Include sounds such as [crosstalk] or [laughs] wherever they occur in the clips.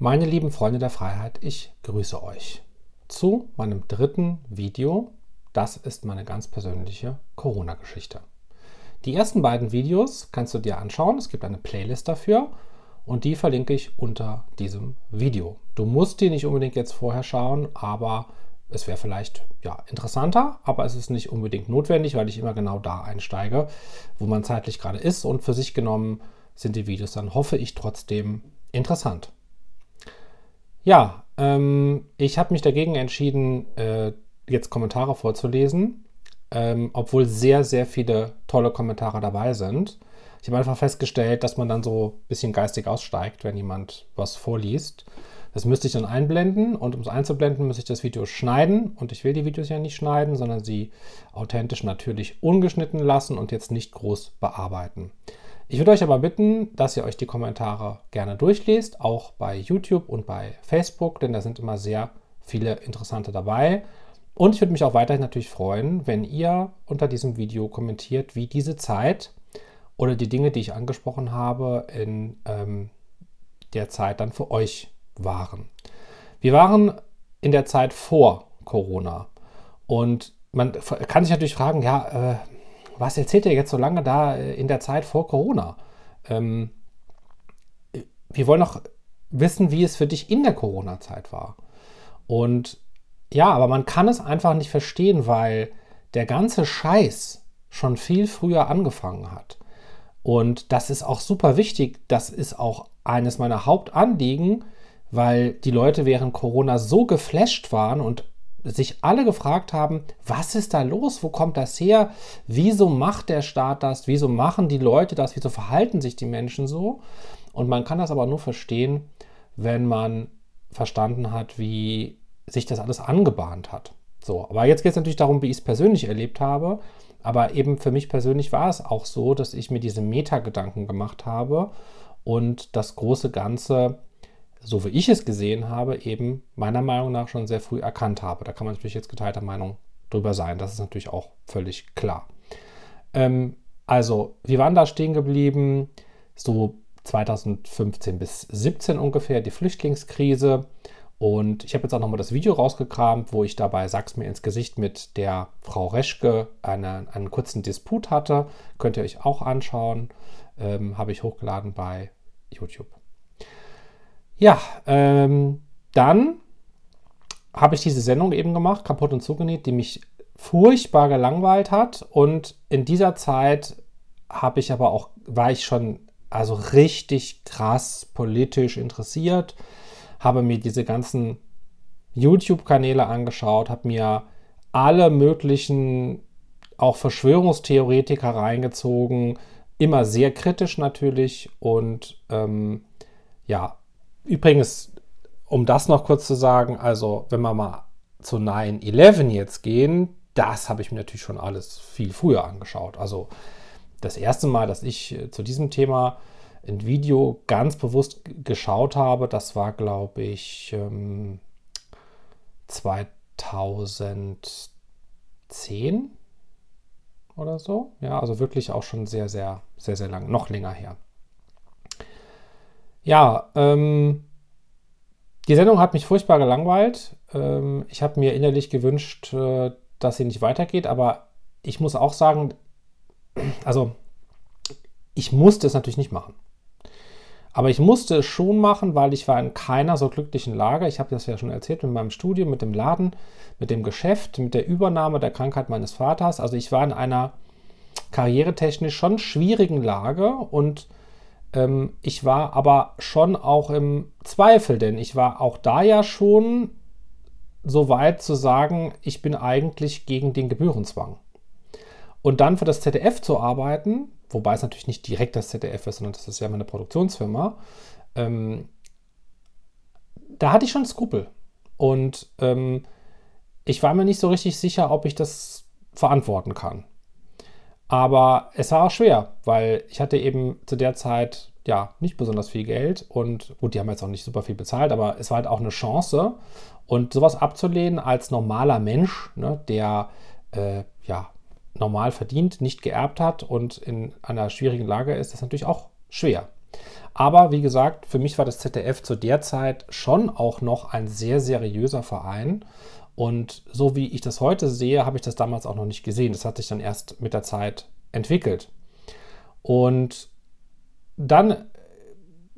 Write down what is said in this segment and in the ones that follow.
Meine lieben Freunde der Freiheit, ich grüße euch zu meinem dritten Video. Das ist meine ganz persönliche Corona-Geschichte. Die ersten beiden Videos kannst du dir anschauen. Es gibt eine Playlist dafür und die verlinke ich unter diesem Video. Du musst die nicht unbedingt jetzt vorher schauen, aber es wäre vielleicht ja, interessanter, aber es ist nicht unbedingt notwendig, weil ich immer genau da einsteige, wo man zeitlich gerade ist und für sich genommen sind die Videos dann, hoffe ich, trotzdem interessant. Ja, ähm, ich habe mich dagegen entschieden, äh, jetzt Kommentare vorzulesen, ähm, obwohl sehr, sehr viele tolle Kommentare dabei sind. Ich habe einfach festgestellt, dass man dann so ein bisschen geistig aussteigt, wenn jemand was vorliest. Das müsste ich dann einblenden und um es einzublenden, muss ich das Video schneiden und ich will die Videos ja nicht schneiden, sondern sie authentisch natürlich ungeschnitten lassen und jetzt nicht groß bearbeiten. Ich würde euch aber bitten, dass ihr euch die Kommentare gerne durchlest, auch bei YouTube und bei Facebook, denn da sind immer sehr viele interessante dabei. Und ich würde mich auch weiterhin natürlich freuen, wenn ihr unter diesem Video kommentiert, wie diese Zeit oder die Dinge, die ich angesprochen habe, in ähm, der Zeit dann für euch waren. Wir waren in der Zeit vor Corona und man kann sich natürlich fragen, ja, äh, was erzählt ihr jetzt so lange da äh, in der Zeit vor Corona? Ähm, wir wollen noch wissen, wie es für dich in der Corona-Zeit war. Und ja, aber man kann es einfach nicht verstehen, weil der ganze Scheiß schon viel früher angefangen hat. Und das ist auch super wichtig. Das ist auch eines meiner Hauptanliegen, weil die Leute während Corona so geflasht waren und sich alle gefragt haben, was ist da los? Wo kommt das her? Wieso macht der Staat das? Wieso machen die Leute das? Wieso verhalten sich die Menschen so? Und man kann das aber nur verstehen, wenn man verstanden hat, wie sich das alles angebahnt hat. So, aber jetzt geht es natürlich darum, wie ich es persönlich erlebt habe. Aber eben für mich persönlich war es auch so, dass ich mir diese Metagedanken gemacht habe und das große Ganze so wie ich es gesehen habe, eben meiner Meinung nach schon sehr früh erkannt habe. Da kann man natürlich jetzt geteilter Meinung drüber sein. Das ist natürlich auch völlig klar. Ähm, also, wir waren da stehen geblieben, so 2015 bis 2017 ungefähr, die Flüchtlingskrise. Und ich habe jetzt auch nochmal das Video rausgekramt, wo ich dabei Sag's mir ins Gesicht mit der Frau Reschke eine, einen kurzen Disput hatte. Könnt ihr euch auch anschauen. Ähm, habe ich hochgeladen bei YouTube. Ja, ähm, dann habe ich diese Sendung eben gemacht, kaputt und zugenäht, die mich furchtbar gelangweilt hat. Und in dieser Zeit habe ich aber auch, war ich schon also richtig krass politisch interessiert, habe mir diese ganzen YouTube-Kanäle angeschaut, habe mir alle möglichen auch Verschwörungstheoretiker reingezogen, immer sehr kritisch natürlich und ähm, ja, Übrigens, um das noch kurz zu sagen, also wenn wir mal zu 9-11 jetzt gehen, das habe ich mir natürlich schon alles viel früher angeschaut. Also das erste Mal, dass ich äh, zu diesem Thema ein Video ganz bewusst geschaut habe, das war, glaube ich, 2010 oder so. Ja, also wirklich auch schon sehr, sehr, sehr, sehr lang, noch länger her. Ja, ähm, die Sendung hat mich furchtbar gelangweilt. Ähm, ich habe mir innerlich gewünscht, äh, dass sie nicht weitergeht, aber ich muss auch sagen, [clears throat] also ich musste es natürlich nicht machen. Aber ich musste es schon machen, weil ich war in keiner so glücklichen Lage. Ich habe das ja schon erzählt mit meinem Studium, mit dem Laden, mit dem Geschäft, mit der Übernahme der Krankheit meines Vaters. Also ich war in einer karrieretechnisch schon schwierigen Lage und ähm, ich war aber schon auch im Zweifel, denn ich war auch da ja schon so weit zu sagen, ich bin eigentlich gegen den Gebührenzwang. Und dann für das ZDF zu arbeiten, wobei es natürlich nicht direkt das ZDF ist, sondern das ist ja meine Produktionsfirma, ähm, da hatte ich schon Skrupel. Und ähm, ich war mir nicht so richtig sicher, ob ich das verantworten kann. Aber es war auch schwer, weil ich hatte eben zu der Zeit ja nicht besonders viel Geld und gut, die haben jetzt auch nicht super viel bezahlt, aber es war halt auch eine Chance. Und sowas abzulehnen als normaler Mensch, ne, der äh, ja normal verdient, nicht geerbt hat und in einer schwierigen Lage ist, das natürlich auch schwer. Aber wie gesagt, für mich war das ZDF zu der Zeit schon auch noch ein sehr seriöser Verein. Und so wie ich das heute sehe, habe ich das damals auch noch nicht gesehen. Das hat sich dann erst mit der Zeit entwickelt. Und dann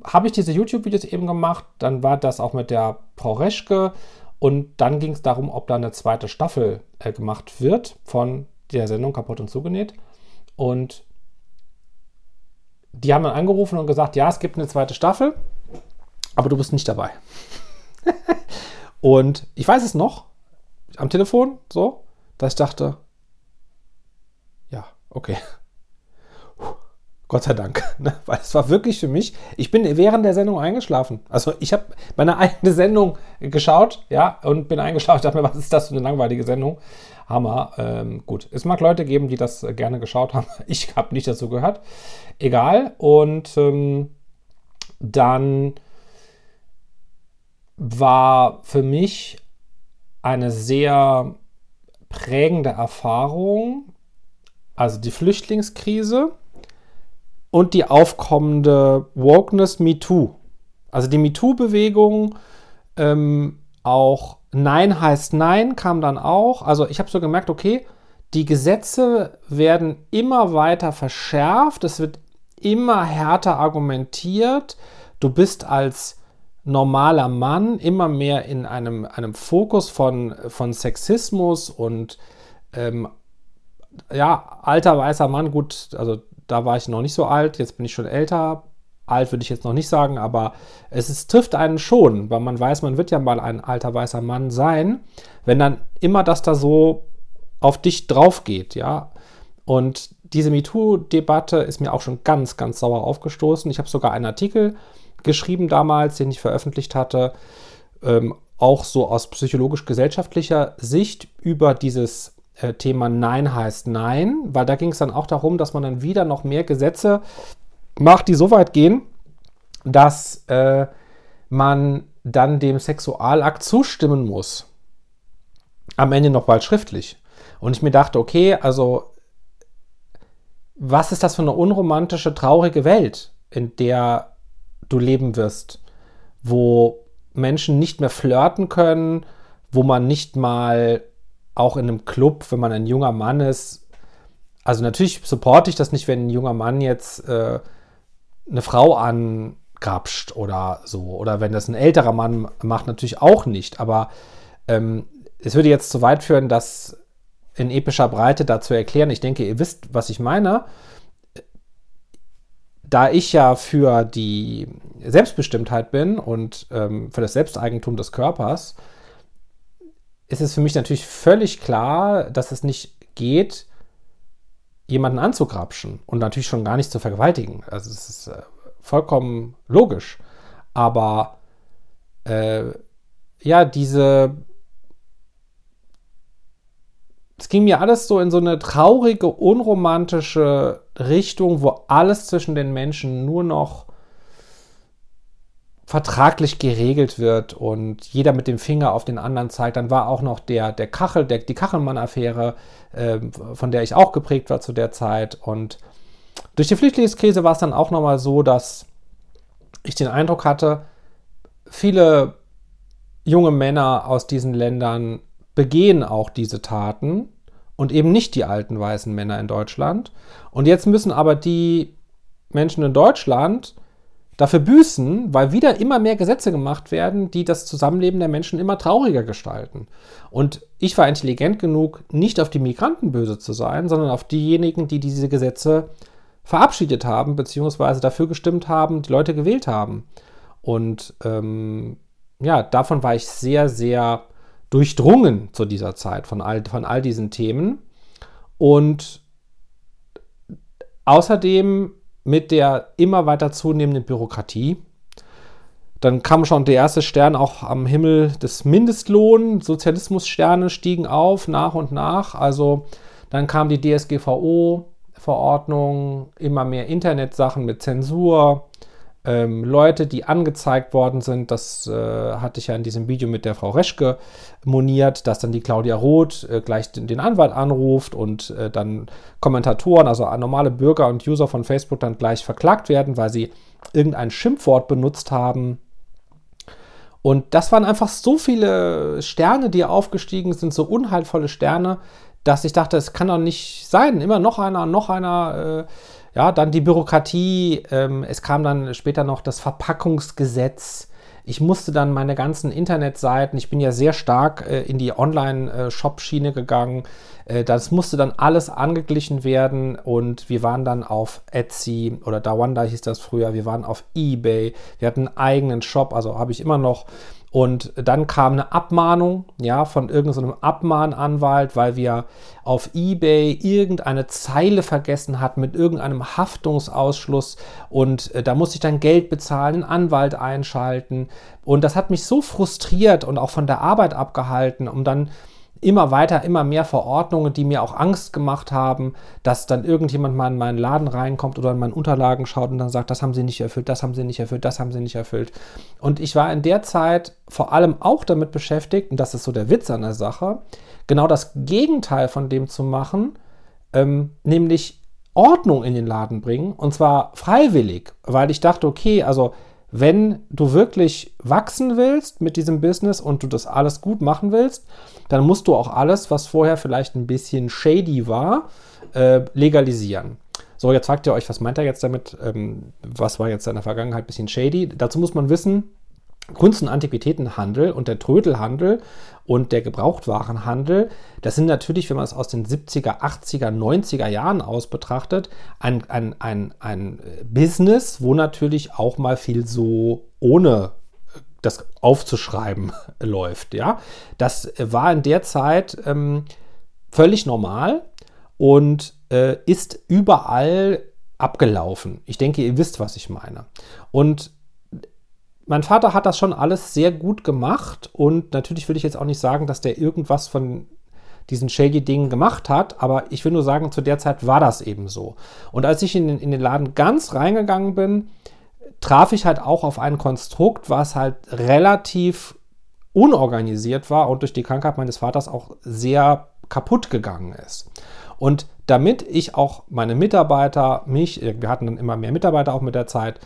habe ich diese YouTube-Videos eben gemacht. Dann war das auch mit der Frau Reschke. Und dann ging es darum, ob da eine zweite Staffel äh, gemacht wird von der Sendung Kaputt und Zugenäht. Und die haben dann angerufen und gesagt, ja, es gibt eine zweite Staffel, aber du bist nicht dabei. [laughs] und ich weiß es noch, am Telefon, so, dass ich dachte, ja, okay. Gott sei Dank. [laughs] Ne? Weil es war wirklich für mich, ich bin während der Sendung eingeschlafen. Also ich habe meine eigene Sendung geschaut, ja, und bin eingeschlafen. Ich dachte mir, was ist das für eine langweilige Sendung? Hammer. Ähm, gut, es mag Leute geben, die das gerne geschaut haben. [laughs] Ich habe nicht dazu gehört. Egal. Und ähm, dann war für mich eine sehr prägende Erfahrung, also die Flüchtlingskrise und die aufkommende Wokeness MeToo. Also die MeToo-Bewegung, ähm, auch Nein heißt Nein kam dann auch. Also ich habe so gemerkt, okay, die Gesetze werden immer weiter verschärft, es wird immer härter argumentiert. Du bist als normaler Mann immer mehr in einem, einem Fokus von, von Sexismus und ähm, ja, alter weißer Mann, gut, also da war ich noch nicht so alt, jetzt bin ich schon älter. Alt würde ich jetzt noch nicht sagen, aber es ist, trifft einen schon, weil man weiß, man wird ja mal ein alter weißer Mann sein, wenn dann immer das da so auf dich drauf geht, ja. Und diese MeToo-Debatte ist mir auch schon ganz, ganz sauer aufgestoßen. Ich habe sogar einen Artikel geschrieben damals, den ich veröffentlicht hatte, ähm, auch so aus psychologisch-gesellschaftlicher Sicht über dieses äh, Thema Nein heißt Nein, weil da ging es dann auch darum, dass man dann wieder noch mehr Gesetze macht, die so weit gehen, dass äh, man dann dem Sexualakt zustimmen muss. Am Ende noch bald schriftlich. Und ich mir dachte, okay, also was ist das für eine unromantische, traurige Welt, in der du leben wirst, wo Menschen nicht mehr flirten können, wo man nicht mal auch in einem Club, wenn man ein junger Mann ist, also natürlich supporte ich das nicht, wenn ein junger Mann jetzt äh, eine Frau angrapscht oder so, oder wenn das ein älterer Mann macht, natürlich auch nicht, aber ähm, es würde jetzt zu weit führen, das in epischer Breite da zu erklären. Ich denke, ihr wisst, was ich meine. Da ich ja für die Selbstbestimmtheit bin und ähm, für das Selbsteigentum des Körpers, ist es für mich natürlich völlig klar, dass es nicht geht, jemanden anzugrapschen und natürlich schon gar nicht zu vergewaltigen. Also es ist äh, vollkommen logisch. Aber äh, ja, diese es ging mir alles so in so eine traurige, unromantische Richtung, wo alles zwischen den Menschen nur noch vertraglich geregelt wird und jeder mit dem Finger auf den anderen zeigt. Dann war auch noch der, der Kachel, der, die Kachelmann-Affäre, äh, von der ich auch geprägt war zu der Zeit. Und durch die Flüchtlingskrise war es dann auch nochmal so, dass ich den Eindruck hatte, viele junge Männer aus diesen Ländern begehen auch diese Taten und eben nicht die alten weißen Männer in Deutschland. Und jetzt müssen aber die Menschen in Deutschland dafür büßen, weil wieder immer mehr Gesetze gemacht werden, die das Zusammenleben der Menschen immer trauriger gestalten. Und ich war intelligent genug, nicht auf die Migranten böse zu sein, sondern auf diejenigen, die diese Gesetze verabschiedet haben, beziehungsweise dafür gestimmt haben, die Leute gewählt haben. Und ähm, ja, davon war ich sehr, sehr durchdrungen zu dieser Zeit von all, von all diesen Themen. Und außerdem mit der immer weiter zunehmenden Bürokratie. Dann kam schon der erste Stern auch am Himmel des Mindestlohn. Sozialismussterne stiegen auf nach und nach. Also dann kam die DSGVO-Verordnung, immer mehr Internetsachen mit Zensur ähm, Leute, die angezeigt worden sind. Das äh, hatte ich ja in diesem Video mit der Frau Reschke moniert, dass dann die Claudia Roth äh, gleich den, den, Anwalt anruft und äh, dann Kommentatoren, also normale Bürger und User von Facebook dann gleich verklagt werden, weil sie irgendein Schimpfwort benutzt haben. Und das waren einfach so viele Sterne, die aufgestiegen sind, so unheilvolle Sterne, dass ich dachte, es kann doch nicht sein. Immer noch einer, noch einer. Äh, ja, dann die Bürokratie. Ähm, es kam dann später noch das Verpackungsgesetz. Ich musste dann meine ganzen Internetseiten, ich bin ja sehr stark äh, in die Online-Shop-Schiene gegangen. Äh, das musste dann alles angeglichen werden und wir waren dann auf Etsy oder Dawanda hieß das früher. Wir waren auf eBay. Wir hatten einen eigenen Shop, also habe ich immer noch. Und dann kam eine Abmahnung, ja, von irgendeinem Abmahnanwalt, weil wir auf eBay irgendeine Zeile vergessen hatten mit irgendeinem Haftungsausschluss. Und äh, da musste ich dann Geld bezahlen, einen Anwalt einschalten. Und das hat mich so frustriert und auch von der Arbeit abgehalten, um dann immer weiter, immer mehr Verordnungen, die mir auch Angst gemacht haben, dass dann irgendjemand mal in meinen Laden reinkommt oder in meinen Unterlagen schaut und dann sagt, das haben sie nicht erfüllt, das haben sie nicht erfüllt, das haben sie nicht erfüllt. Und ich war in der Zeit vor allem auch damit beschäftigt, und das ist so der Witz an der Sache, genau das Gegenteil von dem zu machen, ähm, nämlich Ordnung in den Laden bringen und zwar freiwillig, weil ich dachte, okay, also wenn du wirklich wachsen willst mit diesem Business und du das alles gut machen willst, dann musst du auch alles, was vorher vielleicht ein bisschen shady war, äh, legalisieren. So, jetzt fragt ihr euch, was meint er jetzt damit? Ähm, was war jetzt in der Vergangenheit ein bisschen shady? Dazu muss man wissen, Kunst- und Antiquitätenhandel und der Trödelhandel und der Gebrauchtwarenhandel, das sind natürlich, wenn man es aus den 70er, 80er, 90er Jahren aus betrachtet, ein, ein, ein, ein Business, wo natürlich auch mal viel so ohne das aufzuschreiben [laughs] läuft. Ja? Das war in der Zeit ähm, völlig normal und äh, ist überall abgelaufen. Ich denke, ihr wisst, was ich meine. Und mein Vater hat das schon alles sehr gut gemacht und natürlich will ich jetzt auch nicht sagen, dass der irgendwas von diesen shady Dingen gemacht hat, aber ich will nur sagen, zu der Zeit war das eben so. Und als ich in den, in den Laden ganz reingegangen bin, traf ich halt auch auf ein Konstrukt, was halt relativ unorganisiert war und durch die Krankheit meines Vaters auch sehr kaputt gegangen ist. Und damit ich auch meine Mitarbeiter, mich, wir hatten dann immer mehr Mitarbeiter auch mit der Zeit,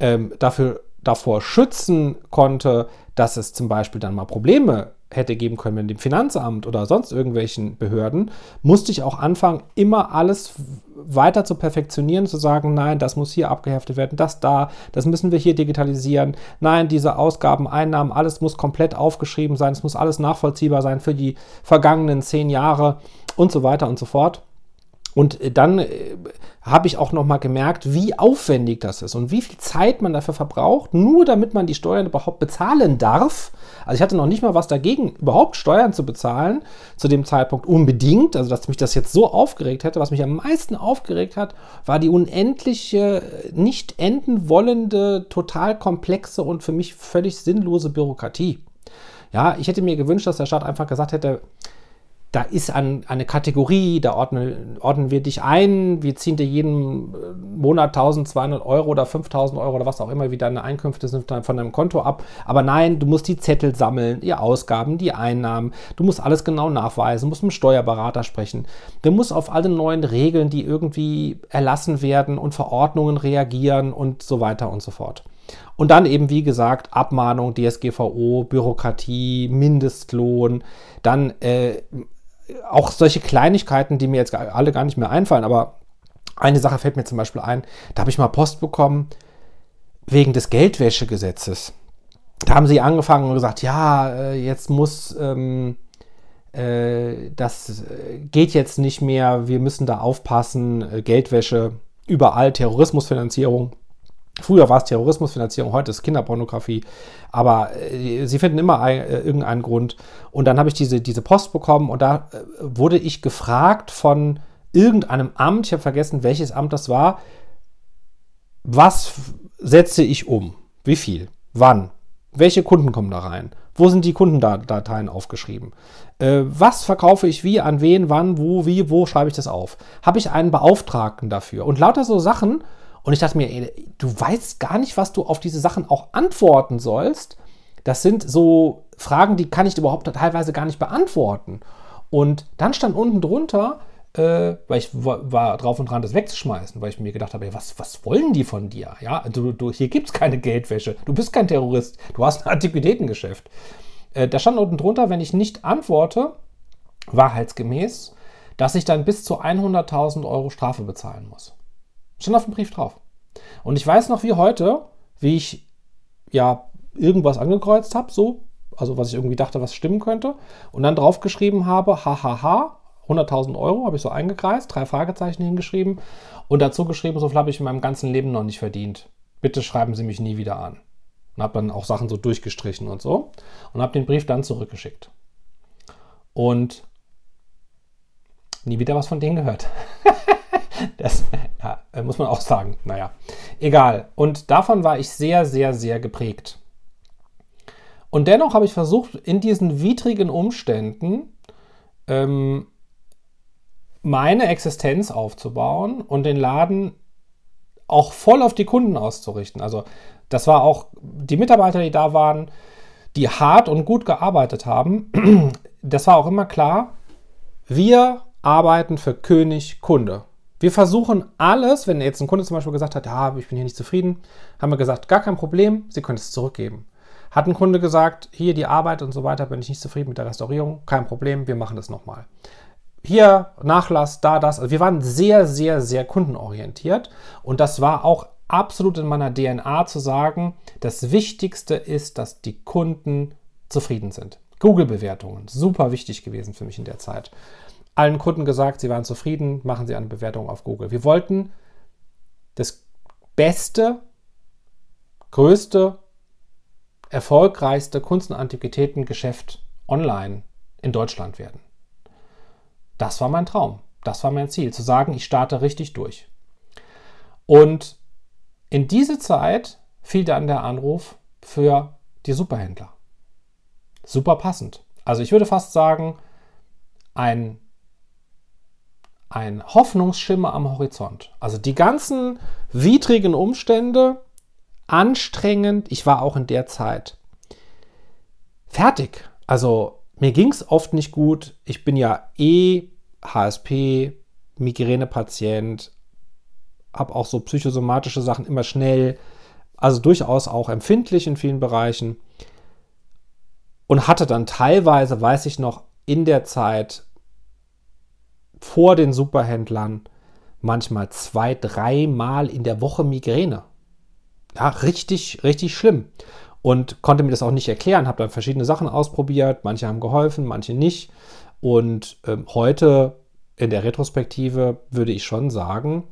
ähm, dafür davor schützen konnte, dass es zum Beispiel dann mal Probleme hätte geben können mit dem Finanzamt oder sonst irgendwelchen Behörden, musste ich auch anfangen, immer alles weiter zu perfektionieren, zu sagen, nein, das muss hier abgeheftet werden, das da, das müssen wir hier digitalisieren, nein, diese Ausgaben, Einnahmen, alles muss komplett aufgeschrieben sein, es muss alles nachvollziehbar sein für die vergangenen zehn Jahre und so weiter und so fort. Und äh, dann äh, habe ich auch noch mal gemerkt, wie aufwendig das ist und wie viel Zeit man dafür verbraucht, nur damit man die Steuern überhaupt bezahlen darf. Also ich hatte noch nicht mal was dagegen, überhaupt Steuern zu bezahlen zu dem Zeitpunkt unbedingt. Also dass mich das jetzt so aufgeregt hätte. Was mich am meisten aufgeregt hat, war die unendliche, nicht enden wollende, total komplexe und für mich völlig sinnlose Bürokratie. Ja, ich hätte mir gewünscht, dass der Staat einfach gesagt hätte, da ist ein, eine Kategorie, da ordnen, ordnen wir dich ein, wir ziehen dir jeden äh, Monat 1200 Euro oder 5000 Euro oder was auch immer, wie deine Einkünfte sind von deinem Konto ab. Aber nein, du musst die Zettel sammeln, die Ausgaben, die Einnahmen, du musst alles genau nachweisen, musst mit dem Steuerberater sprechen. Du musst auf alle neuen Regeln, die irgendwie erlassen werden und Verordnungen reagieren und so weiter und so fort. Und dann eben, wie gesagt, Abmahnung, DSGVO, Bürokratie, Mindestlohn, dann äh, auch solche Kleinigkeiten, die mir jetzt alle gar nicht mehr einfallen, aber eine Sache fällt mir zum Beispiel ein, da habe ich mal Post bekommen wegen des Geldwäschegesetzes. Da haben sie angefangen und gesagt, ja, äh, jetzt muss, ähm, äh, das äh, geht jetzt nicht mehr, wir müssen da aufpassen, äh, Geldwäsche, überall Terrorismusfinanzierung. Früher war es Terrorismusfinanzierung, heute ist Kinderpornografie. Aber äh, sie finden immer ein, äh, irgendeinen Grund. Und dann habe ich diese, diese Post bekommen und da äh, wurde ich gefragt von irgendeinem Amt, ich habe vergessen, welches Amt das war, was setze ich um? Wie viel? Wann? Welche Kunden kommen da rein? Wo sind die Kundendateien aufgeschrieben? Äh, was verkaufe ich wie, an wen, wann, wo, wie, wo schreibe ich das auf? Habe ich einen Beauftragten dafür? Und lauter so Sachen, und ich dachte mir, ey, du weißt gar nicht, was du auf diese Sachen auch antworten sollst. Das sind so Fragen, die kann ich überhaupt teilweise gar nicht beantworten. Und dann stand unten drunter, äh, weil ich war drauf und dran, das wegzuschmeißen, weil ich mir gedacht habe, ey, was, was wollen die von dir? Ja, du, du, hier gibt es keine Geldwäsche. Du bist kein Terrorist. Du hast ein Antiquitätengeschäft. Äh, da stand unten drunter, wenn ich nicht antworte, wahrheitsgemäß, dass ich dann bis zu 100.000 Euro Strafe bezahlen muss. Stand auf dem Brief drauf. Und ich weiß noch wie heute, wie ich ja irgendwas angekreuzt habe, so, also was ich irgendwie dachte, was stimmen könnte, und dann draufgeschrieben habe, hahaha, 100.000 Euro habe ich so eingekreist, drei Fragezeichen hingeschrieben und dazu geschrieben, so viel habe ich in meinem ganzen Leben noch nicht verdient. Bitte schreiben Sie mich nie wieder an. Und habe dann auch Sachen so durchgestrichen und so und habe den Brief dann zurückgeschickt. Und nie wieder was von denen gehört. [laughs] das ja, muss man auch sagen. Naja, egal. Und davon war ich sehr, sehr, sehr geprägt. Und dennoch habe ich versucht, in diesen widrigen Umständen ähm, meine Existenz aufzubauen und den Laden auch voll auf die Kunden auszurichten. Also das war auch die Mitarbeiter, die da waren, die hart und gut gearbeitet haben. Das war auch immer klar, wir arbeiten für König Kunde. Wir versuchen alles, wenn jetzt ein Kunde zum Beispiel gesagt hat, ja, ich bin hier nicht zufrieden, haben wir gesagt, gar kein Problem, Sie können es zurückgeben. Hat ein Kunde gesagt, hier die Arbeit und so weiter, bin ich nicht zufrieden mit der Restaurierung, kein Problem, wir machen das nochmal hier Nachlass, da das. Also wir waren sehr, sehr, sehr kundenorientiert und das war auch absolut in meiner DNA zu sagen, das Wichtigste ist, dass die Kunden zufrieden sind. Google-Bewertungen, super wichtig gewesen für mich in der Zeit. Allen Kunden gesagt, sie waren zufrieden, machen sie eine Bewertung auf Google. Wir wollten das beste, größte, erfolgreichste Kunst- und Antiquitätengeschäft online in Deutschland werden. Das war mein Traum. Das war mein Ziel, zu sagen, ich starte richtig durch. Und in diese Zeit fiel dann der Anruf für die Superhändler. Super passend. Also ich würde fast sagen, ein, ein Hoffnungsschimmer am Horizont. Also die ganzen widrigen Umstände, anstrengend. Ich war auch in der Zeit fertig. Also mir ging es oft nicht gut. Ich bin ja eh HSP, Migränepatient, habe auch so psychosomatische Sachen immer schnell, also durchaus auch empfindlich in vielen Bereichen. Und hatte dann teilweise, weiß ich noch, in der Zeit vor den Superhändlern manchmal zwei, dreimal in der Woche Migräne. Ja, richtig, richtig schlimm und konnte mir das auch nicht erklären, habe dann verschiedene Sachen ausprobiert, manche haben geholfen, manche nicht. Und ähm, heute in der Retrospektive würde ich schon sagen,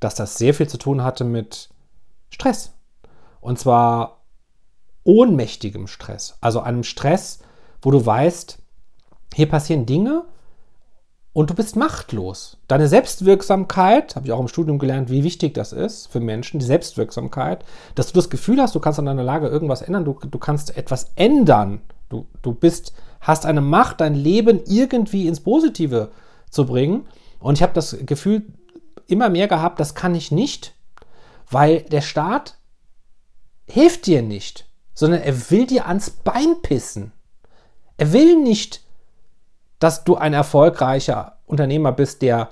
dass das sehr viel zu tun hatte mit Stress. Und zwar ohnmächtigem Stress. Also einem Stress, wo du weißt, hier passieren Dinge, und du bist machtlos. Deine Selbstwirksamkeit, habe ich auch im Studium gelernt, wie wichtig das ist für Menschen, die Selbstwirksamkeit, dass du das Gefühl hast, du kannst an deiner Lage irgendwas ändern, du, du kannst etwas ändern. Du, du bist, hast eine Macht, dein Leben irgendwie ins Positive zu bringen. Und ich habe das Gefühl immer mehr gehabt, das kann ich nicht, weil der Staat hilft dir nicht, sondern er will dir ans Bein pissen. Er will nicht dass du ein erfolgreicher Unternehmer bist, der,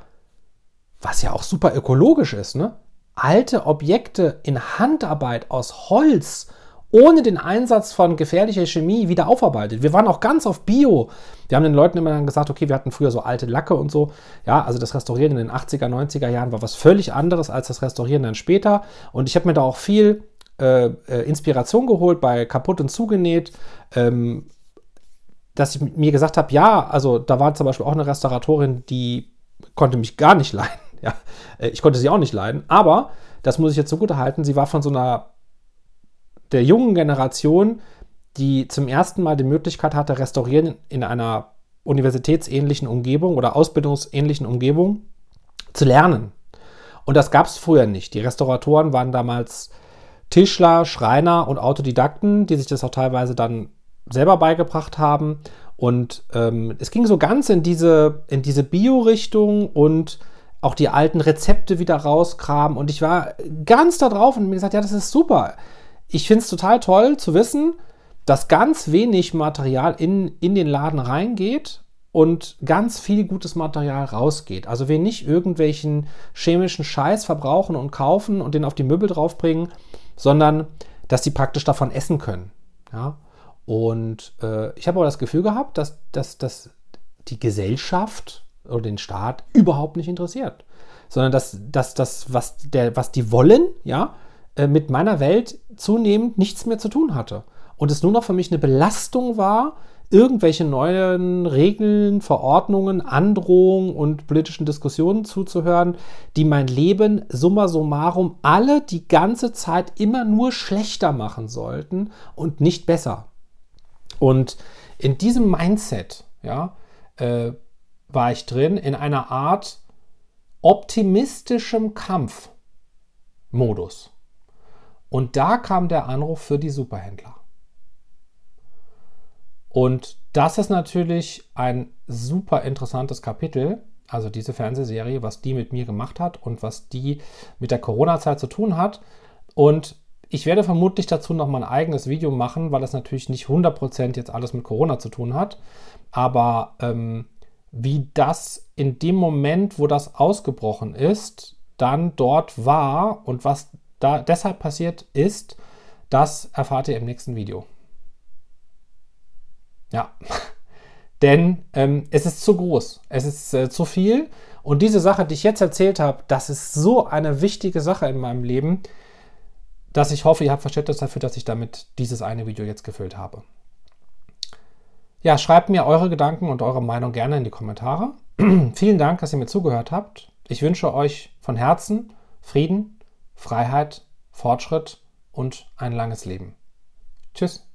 was ja auch super ökologisch ist, ne? alte Objekte in Handarbeit aus Holz ohne den Einsatz von gefährlicher Chemie wieder aufarbeitet. Wir waren auch ganz auf Bio. Wir haben den Leuten immer dann gesagt, okay, wir hatten früher so alte Lacke und so. Ja, also das Restaurieren in den 80er, 90er Jahren war was völlig anderes als das Restaurieren dann später. Und ich habe mir da auch viel äh, äh Inspiration geholt bei Kaputt und Zugenäht. Ähm, dass ich mir gesagt habe, ja, also da war zum Beispiel auch eine Restauratorin, die konnte mich gar nicht [laughs] leiden. Ja, äh, ich konnte sie auch nicht leiden, aber das muss ich jetzt so gut erhalten, sie war von so einer der jungen Generation, die zum ersten Mal die Möglichkeit hatte, restaurieren in einer universitätsähnlichen Umgebung oder ausbildungsähnlichen Umgebung zu lernen. Und das gab es früher nicht. Die Restauratoren waren damals Tischler, Schreiner und Autodidakten, die sich das auch teilweise dann selber beigebracht haben. Und ähm, es ging so ganz in diese, in diese Bio-Richtung und auch die alten Rezepte wieder rauskramen. Und ich war ganz da drauf und mir gesagt, ja, das ist super. Ich finde es total toll zu wissen, dass ganz wenig Material in, in den Laden reingeht und ganz viel gutes Material rausgeht. Also wir nicht irgendwelchen chemischen Scheiß verbrauchen und kaufen und den auf die Möbel draufbringen, sondern dass die praktisch davon essen können. Ja? Und äh, ich habe aber das Gefühl gehabt, dass, dass, dass die Gesellschaft oder den Staat überhaupt nicht interessiert, sondern dass, dass das, was, der, was die wollen, ja, äh, mit meiner Welt zunehmend nichts mehr zu tun hatte. Und es nur noch für mich eine Belastung war, irgendwelche neuen Regeln, Verordnungen, Androhungen und politischen Diskussionen zuzuhören, die mein Leben summa summarum alle die ganze Zeit immer nur schlechter machen sollten und nicht besser. Und in diesem Mindset, ja, äh, war ich drin, in einer Art optimistischem Kampfmodus. Und da kam der Anruf für die Superhändler. Und das ist natürlich ein super interessantes Kapitel, also diese Fernsehserie, was die mit mir gemacht hat und was die mit der Corona-Zeit zu tun hat. Und ich werde vermutlich dazu noch mal ein eigenes Video machen, weil das natürlich nicht 100% jetzt alles mit Corona zu tun hat. Aber ähm, wie das in dem Moment, wo das ausgebrochen ist, dann dort war und was da deshalb passiert ist, das erfahrt ihr im nächsten Video. Ja, [laughs] denn ähm, es ist zu groß, es ist äh, zu viel. Und diese Sache, die ich jetzt erzählt habe, das ist so eine wichtige Sache in meinem Leben, dass ich hoffe, ihr habt Verständnis dafür, dass ich damit dieses eine Video jetzt gefüllt habe. Ja, schreibt mir eure Gedanken und eure Meinung gerne in die Kommentare. [clears throat] Vielen Dank, dass ihr mir zugehört habt. Ich wünsche euch von Herzen Frieden, Freiheit, Fortschritt und ein langes Leben. Tschüss.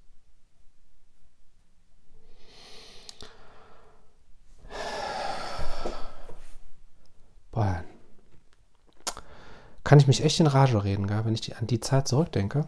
Boah. Kann ich mich echt in Rage reden, gell? wenn ich die, an die Zeit zurückdenke.